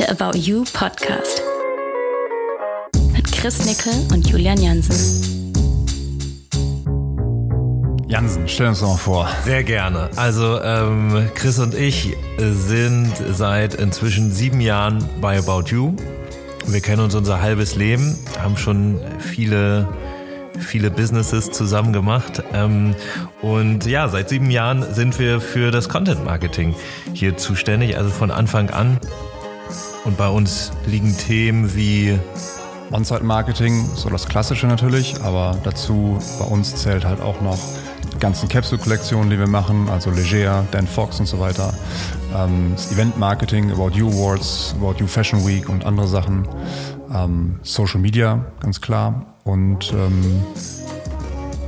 der About You Podcast. Mit Chris Nickel und Julian Jansen. Jansen, stell uns doch mal vor. Sehr gerne. Also ähm, Chris und ich sind seit inzwischen sieben Jahren bei About You. Wir kennen uns unser halbes Leben, haben schon viele viele Businesses zusammen gemacht. Ähm, und ja, seit sieben Jahren sind wir für das Content Marketing hier zuständig, also von Anfang an. Und bei uns liegen Themen wie On-Site-Marketing, so das Klassische natürlich, aber dazu bei uns zählt halt auch noch die ganzen Capsule-Kollektionen, die wir machen, also Leger, Dan Fox und so weiter. Ähm, das Event-Marketing, About You Awards, About You Fashion Week und andere Sachen. Ähm, Social Media, ganz klar und ähm,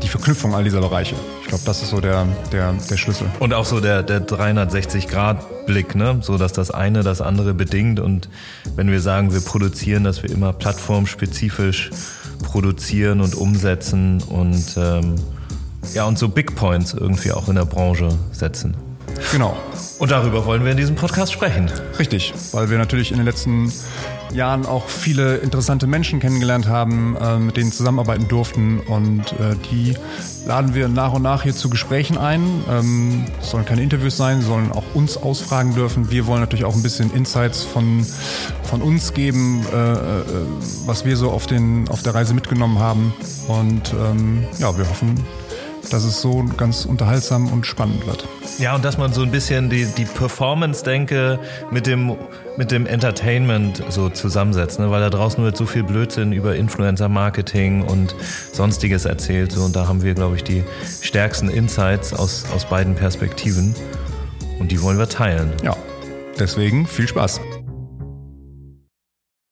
die Verknüpfung all dieser Bereiche. Ich glaube, das ist so der, der, der Schlüssel. Und auch so der, der 360-Grad-Blick, ne? so dass das eine das andere bedingt. Und wenn wir sagen, wir produzieren, dass wir immer plattformspezifisch produzieren und umsetzen und, ähm, ja, und so Big Points irgendwie auch in der Branche setzen. Genau. Und darüber wollen wir in diesem Podcast sprechen. Richtig, weil wir natürlich in den letzten Jahren auch viele interessante Menschen kennengelernt haben, äh, mit denen zusammenarbeiten durften und äh, die laden wir nach und nach hier zu Gesprächen ein. Ähm, es sollen keine Interviews sein, sollen auch uns ausfragen dürfen. Wir wollen natürlich auch ein bisschen Insights von, von uns geben, äh, äh was wir so auf, den, auf der Reise mitgenommen haben. Und ähm, ja, wir hoffen, dass es so ganz unterhaltsam und spannend wird. Ja, und dass man so ein bisschen die, die Performance-Denke mit dem, mit dem Entertainment so zusammensetzt, ne? weil da draußen wird so viel Blödsinn über Influencer-Marketing und sonstiges erzählt. So, und da haben wir, glaube ich, die stärksten Insights aus, aus beiden Perspektiven. Und die wollen wir teilen. Ja, deswegen viel Spaß.